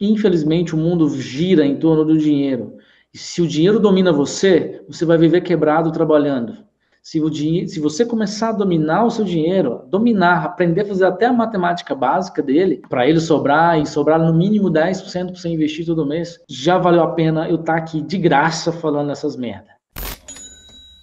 Infelizmente, o mundo gira em torno do dinheiro. E se o dinheiro domina você, você vai viver quebrado trabalhando. Se, o dinheiro, se você começar a dominar o seu dinheiro, dominar, aprender a fazer até a matemática básica dele, para ele sobrar e sobrar no mínimo 10% para você investir todo mês, já valeu a pena eu estar tá aqui de graça falando essas merdas.